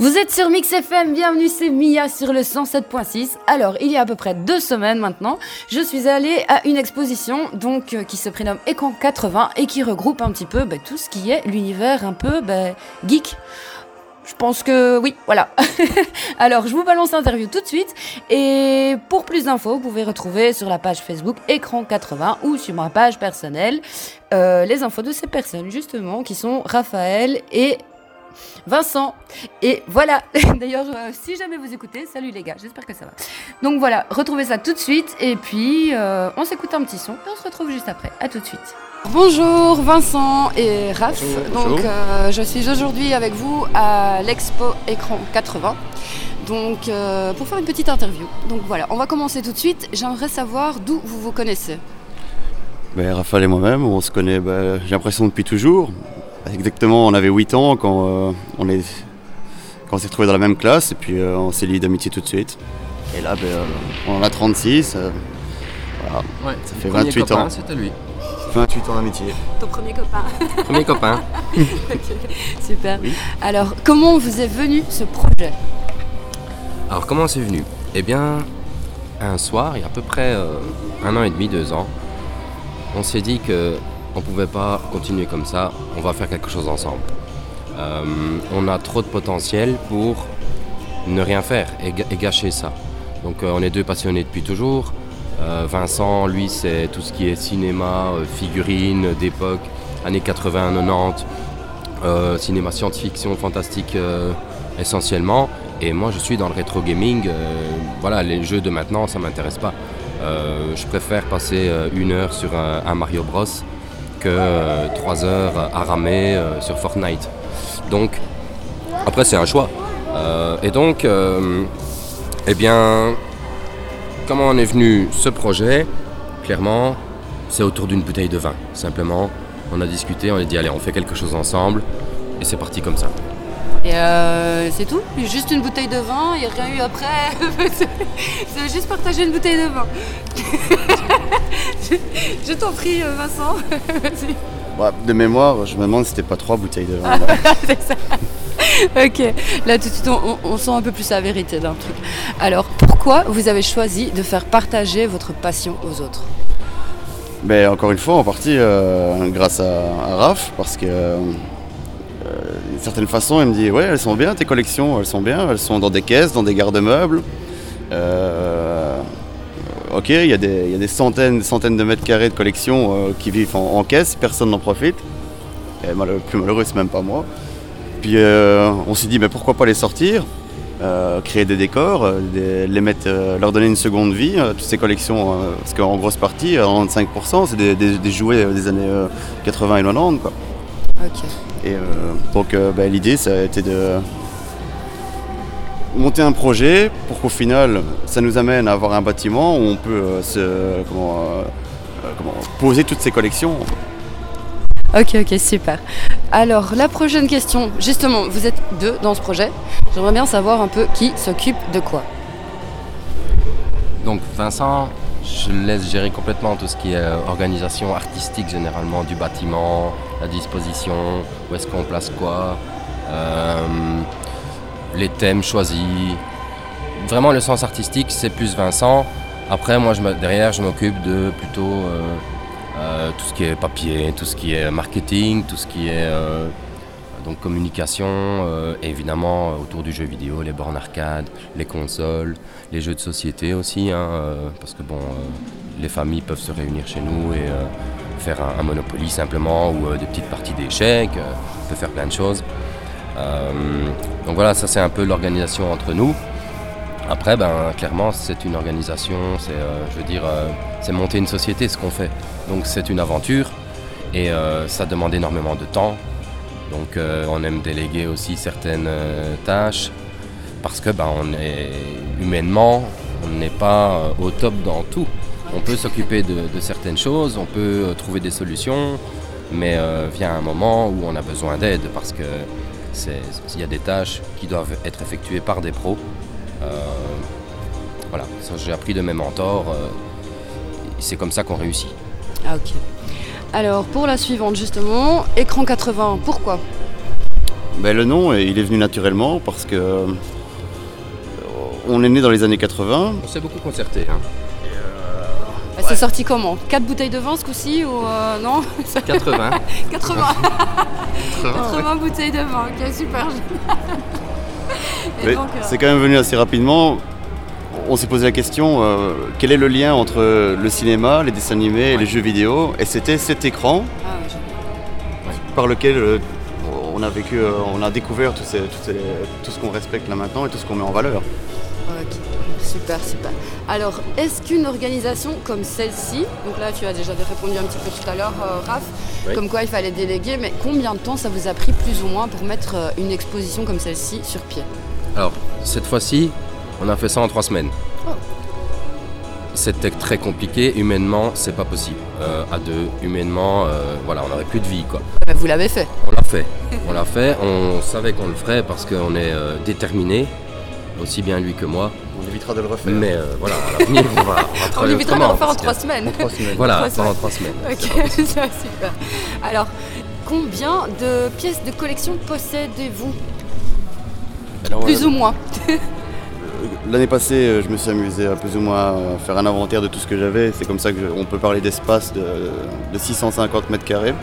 Vous êtes sur Mix FM, bienvenue, c'est Mia sur le 107.6. Alors, il y a à peu près deux semaines maintenant, je suis allée à une exposition donc euh, qui se prénomme Écran 80 et qui regroupe un petit peu bah, tout ce qui est l'univers un peu bah, geek. Je pense que oui, voilà. Alors, je vous balance l'interview tout de suite. Et pour plus d'infos, vous pouvez retrouver sur la page Facebook Écran 80 ou sur ma page personnelle euh, les infos de ces personnes, justement, qui sont Raphaël et Vincent. Et voilà. D'ailleurs, euh, si jamais vous écoutez, salut les gars, j'espère que ça va. Donc voilà, retrouvez ça tout de suite. Et puis, euh, on s'écoute un petit son et on se retrouve juste après. À tout de suite. Bonjour Vincent et Raph. Donc, euh, je suis aujourd'hui avec vous à l'Expo Écran 80. Donc, euh, pour faire une petite interview. Donc voilà, on va commencer tout de suite. J'aimerais savoir d'où vous vous connaissez. Ben, Raphaël et moi-même, on se connaît, ben, j'ai l'impression, depuis toujours. Exactement, on avait 8 ans quand euh, on est quand on s'est retrouvés dans la même classe et puis euh, on s'est liés d'amitié tout de suite. Et là, ben, euh, on en a 36. euh, voilà. Ouais, Ça fait premier 28 copain, ans. C'était lui. 28 ans d'amitié. Ton premier copain. Premier copain. Super. Oui. Alors, comment vous est venu ce projet? Alors comment c'est venu? Eh bien, un soir, il y a à peu près euh, un an et demi, deux ans, on s'est dit que on pouvait pas continuer comme ça. On va faire quelque chose ensemble. Euh, on a trop de potentiel pour ne rien faire et, gâcher ça. Donc euh, on est deux passionnés depuis toujours. Euh, Vincent, lui, c'est tout ce qui est cinéma, figurines d'époque, années 80-90, euh, cinéma science-fiction, fantastique essentiellement. Et moi, je suis dans le rétro gaming. voilà, les jeux de maintenant, ça m'intéresse pas. Je préfère passer une heure sur un Mario Bros que euh, trois heures à ramer euh, sur Fortnite. Donc, après, c'est un choix. Euh, et donc, euh, eh bien, comment on est venu ce projet? Clairement, c'est autour d'une bouteille de vin. Simplement, on a discuté, on a dit allez, on fait quelque chose ensemble, et c'est parti comme ça. Et euh, c'est tout Juste une bouteille de vin, il n'y a rien eu après C'est juste partager une bouteille de vin. je je t'en prie, Vincent. Ouais, de mémoire, je me demande si c'était pas trois bouteilles de vin. là. c'est ça. Ok, là tout de suite on, on sent un peu plus la vérité d'un truc. Alors pourquoi vous avez choisi de faire partager votre passion aux autres? Mais encore une fois, en partie euh, grâce à, à Raph, parce que euh, d'une certaine façon, il me dit Ouais, elles sont bien tes collections, elles sont bien, elles sont dans des caisses, dans des garde-meubles. Euh, ok, il y, a des- centaines, centaines de mètres carrés de collections euh, qui vivent en, caisse, personne n'en profite. Et le plus malheureux, c'est même pas moi. Puis euh, on s'est dit Mais pourquoi pas les sortir créer des décors, les mettre, leur donner une seconde vie, toutes ces collections, parce qu'en grosse partie, euh, 95%, c'est des, jouets des années euh, 80 et 90. Quoi. Ok. Et euh, donc euh, bah, l'idée, ça a été de monter un projet pour qu'au final, ça nous amène à avoir un bâtiment où on peut euh, se, comment, comment, poser toutes ces collections. Ok, ok, super. Alors la prochaine question, justement, vous êtes deux dans ce projet. J'aimerais bien savoir un peu qui s'occupe de quoi. Donc Vincent, je laisse gérer complètement tout ce qui est euh, organisation artistique généralement du bâtiment, la disposition, où est-ce qu'on place quoi, euh, les thèmes choisis. Vraiment le sens artistique c'est plus Vincent. Après moi derrière je m'occupe de plutôt euh, tout ce qui est papier, tout ce qui est marketing, tout ce qui est donc communication, euh, évidemment euh, autour du jeu vidéo, les bornes arcade, les consoles, les jeux de société aussi, hein, euh, parce que bon, les familles peuvent se réunir chez nous et faire un, un Monopoly simplement ou des petites parties d'échecs, on peut faire plein de choses. Donc voilà, ça c'est un peu l'organisation entre nous. Après, ben, clairement, c'est une organisation, c'est, je veux dire, c'est monter une société, ce qu'on fait. Donc c'est une aventure et ça demande énormément de temps. Donc euh, on aime déléguer aussi certaines euh, tâches parce que est humainement, on n'est pas euh, au top dans tout. On peut s'occuper de, certaines choses, on peut trouver des solutions, mais vient un moment où on a besoin d'aide parce que il y a des tâches qui doivent être effectuées par des pros. Voilà, j'ai appris de mes mentors. c'est comme ça qu'on réussit. Ah ok. Alors pour la suivante justement, écran 80, pourquoi? Ben, Le nom, il est venu naturellement parce que euh, on est né dans les années 80. On s'est beaucoup concerté. Hein. Bah, C'est sorti comment? 4 bouteilles de vin ce coup-ci ou euh, non? 80. 80 80 bouteilles de vin, ok super. Et Mais donc, euh, C'est quand même venu assez rapidement. On s'est posé la question euh, quel est le lien entre le cinéma, les dessins animés et les jeux vidéo? Et c'était cet écran ah, ouais, par lequel euh, on a vécu, euh, on a découvert ces- ces- tout ce qu'on respecte là maintenant et tout ce qu'on met en valeur. Ok, super, super. Alors, est-ce qu'une organisation comme celle-ci, donc là tu as déjà répondu un petit peu tout à l'heure, euh, Raph, Oui. comme quoi il fallait déléguer, mais combien de temps ça vous a pris plus ou moins pour mettre une exposition comme celle-ci sur pied? Alors, cette fois-ci, on a fait ça en trois semaines. Oh. C'était très compliqué, humainement, c'est pas possible. Euh, à deux, humainement, euh, voilà, on n'aurait plus de vie, quoi. Bah, Vous l'avez fait. On l'a fait. On l'a fait, on savait qu'on le ferait parce qu'on est euh, déterminé, aussi bien lui que moi. On évitera de le refaire. Mais euh, voilà, à l'avenir, on va, on va On travailler évitera de le refaire en trois semaines. Trois semaines. Voilà, Trois semaines. trois semaines. Ok, ça va super. Alors, combien de pièces de collection possédez-vous Alors, Plus euh, ou moins. L'année passée, euh, je me suis amusé à plus ou moins à faire un inventaire de tout ce que j'avais. C'est comme ça qu'on peut parler d'espace de, de 650 mètres carrés.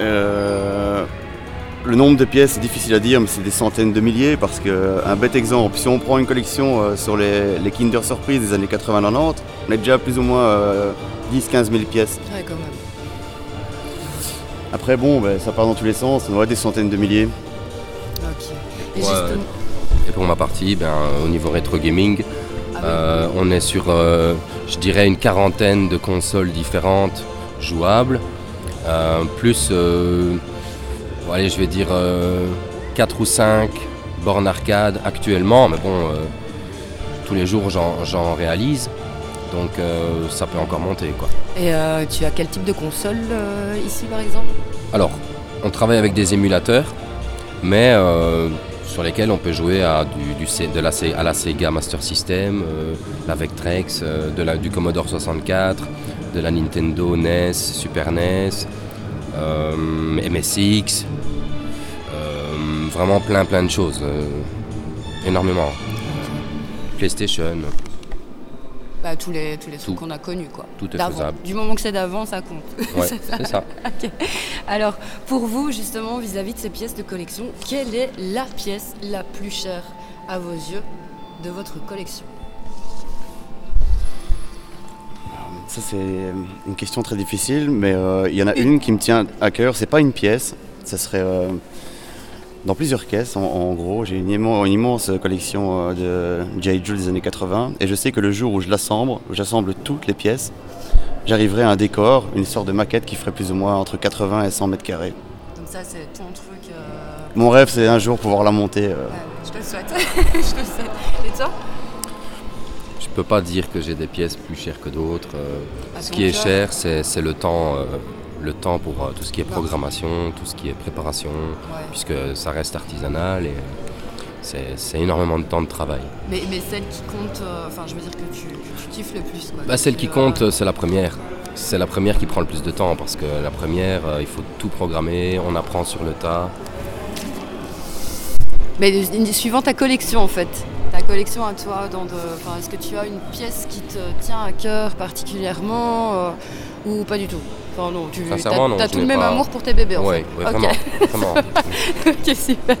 Euh, le nombre de pièces, c'est difficile à dire, mais c'est des centaines de milliers parce que, un bête exemple, si on prend une collection euh, sur les, les Kinder Surprise des années 80-90, on est déjà à plus ou moins 10-15 000 pièces. Ouais, quand même. Après, bon, ben, ça part dans tous les sens, on aurait des centaines de milliers. Ok. Et Ouais. Et pour ma partie, ben, au niveau rétro gaming, Ah euh, on est sur, euh, je dirais, une quarantaine de consoles différentes jouables, euh, plus, euh, bon, allez, je vais dire, 4 ou 5 bornes arcade actuellement, mais bon, euh, tous les jours j'en réalise, donc euh, ça peut encore monter. Quoi. Et euh, tu as quel type de console euh, ici par exemple? Alors, on travaille avec des émulateurs, mais euh, sur lesquels on peut jouer à, de la, Sega Master System, euh, la Vectrex, euh, la, du Commodore 64, de la Nintendo NES, Super NES, euh, MSX, vraiment plein plein de choses, énormément. PlayStation, Bah tous les tous les trucs qu'on a connus quoi. tout est faisable. Du moment que c'est d'avant, ça compte. Ouais, C'est ça. Alors pour vous justement vis-à-vis de ces pièces de collection, quelle est la pièce la plus chère à vos yeux de votre collection? Ça, c'est une question très difficile, mais euh, il y en a une qui me tient à cœur. C'est pas une pièce, ça serait euh, dans plusieurs caisses. En, en gros, j'ai une, immen- une immense collection euh, de J. Jules des années 80, et je sais que le jour où je l'assemble, où j'assemble toutes les pièces, j'arriverai à un décor, une sorte de maquette qui ferait plus ou moins entre 80 et 100 mètres carrés. Donc ça c'est ton truc. euh, Mon rêve, c'est un jour pouvoir la monter. euh, je te le souhaite. je te le souhaite. Et toi? Je peux pas dire que j'ai des pièces plus chères que d'autres. euh, À Ce qui est cher, c'est c'est le temps, euh, le temps pour euh, tout ce qui est programmation, tout ce qui est préparation, Ouais. puisque ça reste artisanal et c'est énormément de temps de travail. Mais, mais celle qui compte, euh, enfin je veux dire que tu, tu kiffes le plus quoi. Bah, celle qui euh, compte, c'est la première. C'est la première qui prend le plus de temps parce que la première, il faut tout programmer, on apprend sur le tas. Mais suivant ta collection en fait. Collection à toi, dans de... enfin, est-ce que tu as une pièce qui te tient à cœur particulièrement euh, ou pas du tout? Enfin non, tu Sincèrement, as, non, je tout le même pas- amour pour tes bébés en Ouais, fait. ouais, Ok. vraiment, vraiment. ok, super.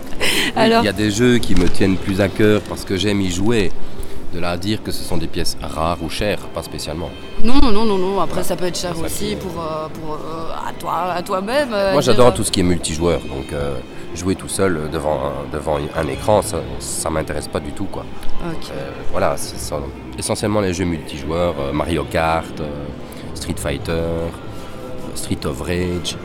Alors, Il y a des jeux qui me tiennent plus à cœur parce que j'aime y jouer. De là à dire que ce sont des pièces rares ou chères, pas spécialement. non, non, non, non. Après, ça peut être cher Ça, aussi peut- pour, euh, pour euh, à toi, à toi-même. euh, Moi j'adore tout ce qui est multijoueur, donc jouer tout seul devant un, devant un écran, ça, ça m'intéresse pas du tout. Quoi. Voilà, c'est essentiellement les jeux multijoueurs, Mario Kart, Street Fighter, Street of Rage,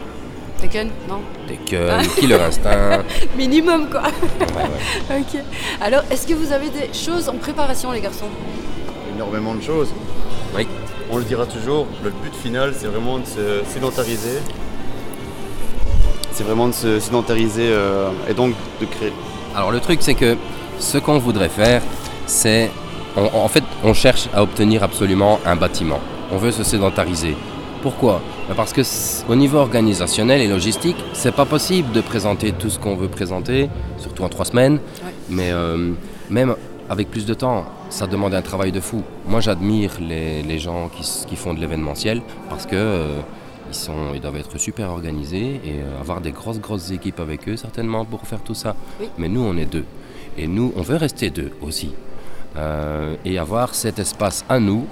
Tekken Non Tekken, Killer Instinct. Minimum quoi. Ouais, ouais. ok. Alors, est-ce que vous avez des choses en préparation, les garçons? Énormément de choses. Oui. On le dira toujours, le but final, c'est vraiment de se sédentariser. C'est vraiment de se sédentariser euh, et donc de créer. Alors le truc c'est que ce qu'on voudrait faire, c'est en fait on cherche à obtenir absolument un bâtiment. On veut se sédentariser. Pourquoi? Ben Parce que au niveau organisationnel et logistique, c'est pas possible de présenter tout ce qu'on veut présenter, surtout en trois semaines. Ouais. Mais euh, même avec plus de temps, ça demande un travail de fou. Moi, j'admire les, les gens qui, qui font de l'événementiel parce que euh, ils, sont, ils doivent être super organisés et euh, avoir des grosses, grosses équipes avec eux, certainement, pour faire tout ça. Oui. Mais nous, on est deux. Et nous, on veut rester deux aussi. Euh, et avoir cet espace à nous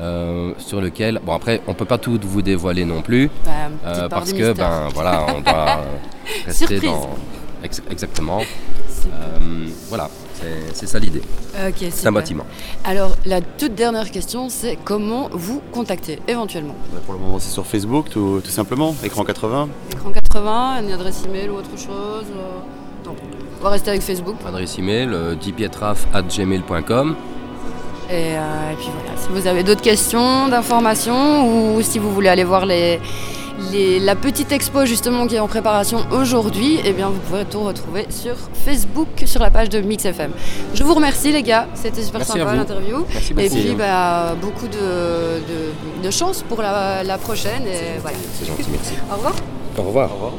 euh, sur lequel, bon après, on peut pas tout vous dévoiler non plus, Bah, euh, parce que mystère. ben voilà, on doit rester Surprise. dans ex- exactement. Euh, voilà, c'est- ça l'idée. Ok, C'est un bâtiment. Alors, la toute dernière question, c'est comment vous contacter éventuellement? Bah, Pour le moment, c'est sur Facebook, tout, tout simplement, écran 80. Écran 80, une adresse email ou autre chose euh, Non, on va rester avec Facebook. Adresse email euh, dpietraf@gmail.com. Et, euh, et puis voilà, si vous avez d'autres questions, d'informations ou si vous voulez aller voir les, les- la petite expo justement qui est en préparation aujourd'hui, eh bien vous pouvez tout retrouver sur Facebook, sur la page de Mix FM. Je vous remercie les gars, c'était super Merci sympa l'interview. Merci, Et puis bah, beaucoup de, de, de chance pour la, la prochaine et voilà. C'est gentil, merci. Au revoir. Au revoir. Au revoir.